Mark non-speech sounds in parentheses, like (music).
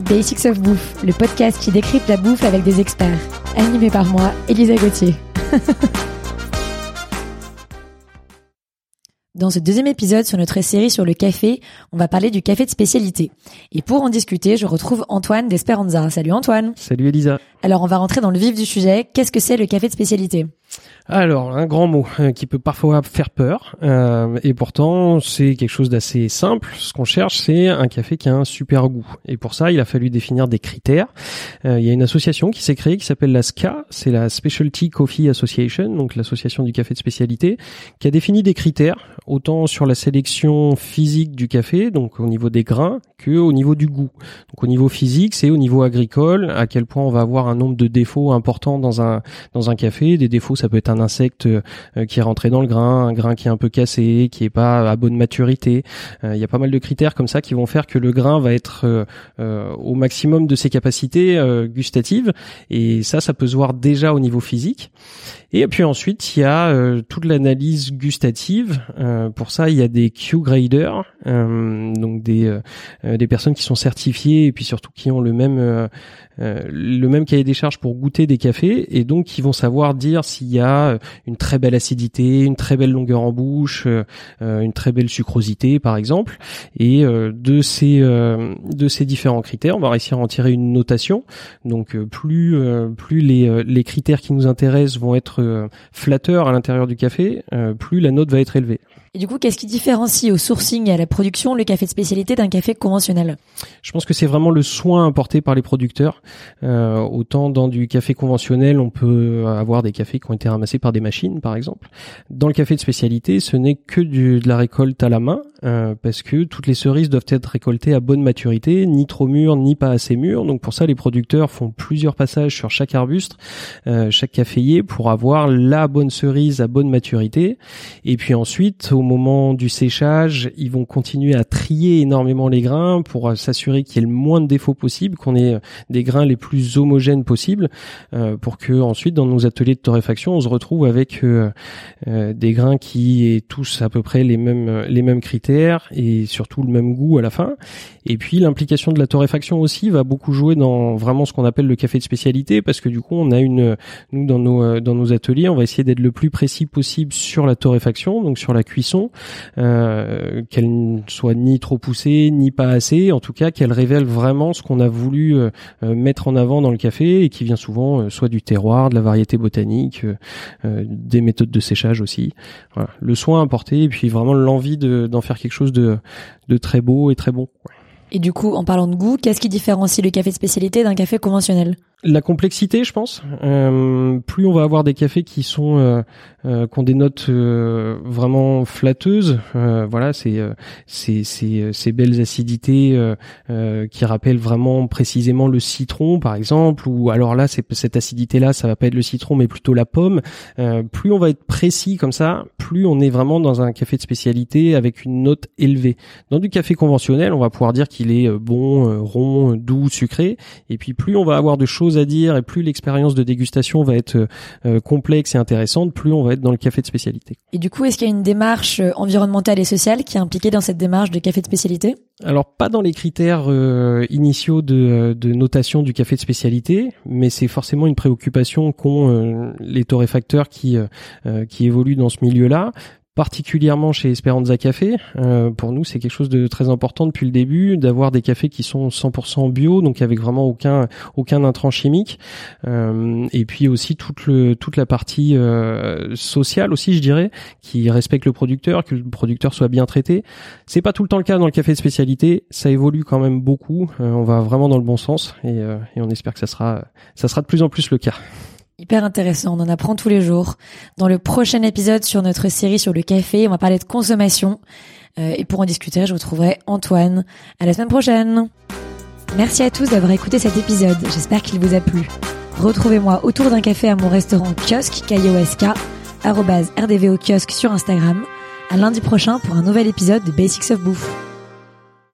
Basics of Bouffe, le podcast qui décrypte la bouffe avec des experts. Animé par moi, Elisa Gauthier. (laughs) Dans ce deuxième épisode sur notre série sur le café, on va parler du café de spécialité. Et pour en discuter, je retrouve Antoine d'Esperanza. Salut Antoine. Salut Elisa. Alors on va rentrer dans le vif du sujet. Qu'est-ce que c'est le café de spécialité? Alors, un grand mot euh, qui peut parfois faire peur, euh, et pourtant c'est quelque chose d'assez simple. Ce qu'on cherche, c'est un café qui a un super goût. Et pour ça, il a fallu définir des critères. Euh, il y a une association qui s'est créée qui s'appelle la SCA, c'est la Specialty Coffee Association, donc l'association du café de spécialité, qui a défini des critères, autant sur la sélection physique du café, donc au niveau des grains, que au niveau du goût. Donc au niveau physique, c'est au niveau agricole, à quel point on va avoir un nombre de défauts importants dans un dans un café. Des défauts, ça peut être un insecte euh, qui est rentré dans le grain, un grain qui est un peu cassé, qui est pas à bonne maturité. Euh, il y a pas mal de critères comme ça qui vont faire que le grain va être euh, au maximum de ses capacités gustatives. Et ça, ça peut se voir déjà au niveau physique. Et puis ensuite, il y a toute l'analyse gustative. pour ça, il y a des Q-graders, donc des des personnes qui sont certifiées et puis surtout qui ont le même le même cahier des charges pour goûter des cafés et donc qui vont savoir dire s'il y a euh, une très belle acidité, une très belle longueur en bouche, euh, euh, une très belle sucrosité par exemple. Et de ces différents critères, on va réussir à en tirer une notation. Donc plus plus les critères qui nous intéressent vont être flatteurs à l'intérieur du café, plus la note va être élevée. Et du coup, qu'est-ce qui différencie au sourcing et à la production le café de spécialité d'un café conventionnel? Je pense que c'est vraiment le soin apporté par les producteurs. Euh, autant dans du café conventionnel, on peut avoir des cafés qui ont été ramassés par des machines, par exemple. Dans le café de spécialité, ce n'est que de la récolte à la main, euh, parce que toutes les cerises doivent être récoltées à bonne maturité, ni trop mûres, ni pas assez mûres. Donc pour ça, les producteurs font plusieurs passages sur chaque arbuste, euh, chaque caféier, pour avoir la bonne cerise à bonne maturité. Et puis ensuite, au moment du séchage, ils vont continuer à trier énormément les grains pour s'assurer qu'il y ait le moins de défauts possible, qu'on ait euh, des grains les plus homogènes possibles, euh, pour que ensuite dans nos ateliers de torréfaction, on se retrouve avec euh, des grains qui aient tous à peu près les mêmes les mêmes critères et surtout le même goût à la fin. Et puis l'implication de la torréfaction aussi va beaucoup jouer dans vraiment ce qu'on appelle le café de spécialité, parce que du coup on a une nous dans nos dans nos ateliers, on va essayer d'être le plus précis possible sur la torréfaction, donc sur la cuisson euh, qu'elle ne soit ni trop poussée ni pas assez, en tout cas qu'elle révèle vraiment ce qu'on a voulu euh, euh, mettre en avant dans le café et qui vient souvent soit du terroir, de la variété botanique, des méthodes de séchage aussi. Le soin apporté et puis vraiment l'envie d'en faire quelque chose de, très beau et très bon. Et du coup, en parlant de goût, qu'est-ce qui différencie le café de spécialité d'un café conventionnel? La complexité, je pense. Euh, plus on va avoir des cafés qui sont euh, euh qui ont des notes euh, vraiment flatteuses, euh, voilà, c'est c'est ces belles acidités qui rappellent vraiment précisément le citron, par exemple, ou alors là, c'est cette acidité-là, ça va pas être le citron, mais plutôt la pomme. plus on va être précis comme ça, plus on est vraiment dans un café de spécialité avec une note élevée. Dans du café conventionnel, on va pouvoir dire qu'il est bon, rond, doux, sucré, et puis plus on va avoir de choses à dire et plus l'expérience de dégustation va être euh, complexe et intéressante, plus on va être dans le café de spécialité. Et du coup, est-ce qu'il y a une démarche euh, environnementale et sociale qui est impliquée dans cette démarche de café de spécialité? Alors pas dans les critères euh, initiaux de, de, notation du café de spécialité, mais c'est forcément une préoccupation qu'ont les torréfacteurs qui qui évoluent dans ce milieu-là particulièrement chez Esperanza Café. Euh, pour nous, c'est quelque chose de très important depuis le début d'avoir des cafés qui sont 100% bio, donc avec vraiment aucun aucun intrant chimique. Euh, et puis aussi toute la partie euh, sociale aussi, je dirais, qui respecte le producteur, que le producteur soit bien traité. C'est pas tout le temps le cas dans le café de spécialité. Ça évolue quand même beaucoup. on va vraiment dans le bon sens et, et on espère que ça sera ça sera de plus en plus le cas. Hyper intéressant, on en apprend tous les jours. Dans le prochain épisode sur notre série sur le café, on va parler de consommation. Euh, et pour en discuter, je retrouverai Antoine. À la semaine prochaine. Merci à tous d'avoir écouté cet épisode. J'espère qu'il vous a plu. Retrouvez-moi autour d'un café à mon restaurant kiosque KIOSK, rdvo kiosque sur Instagram. À lundi prochain pour un nouvel épisode de Basics of Bouffe.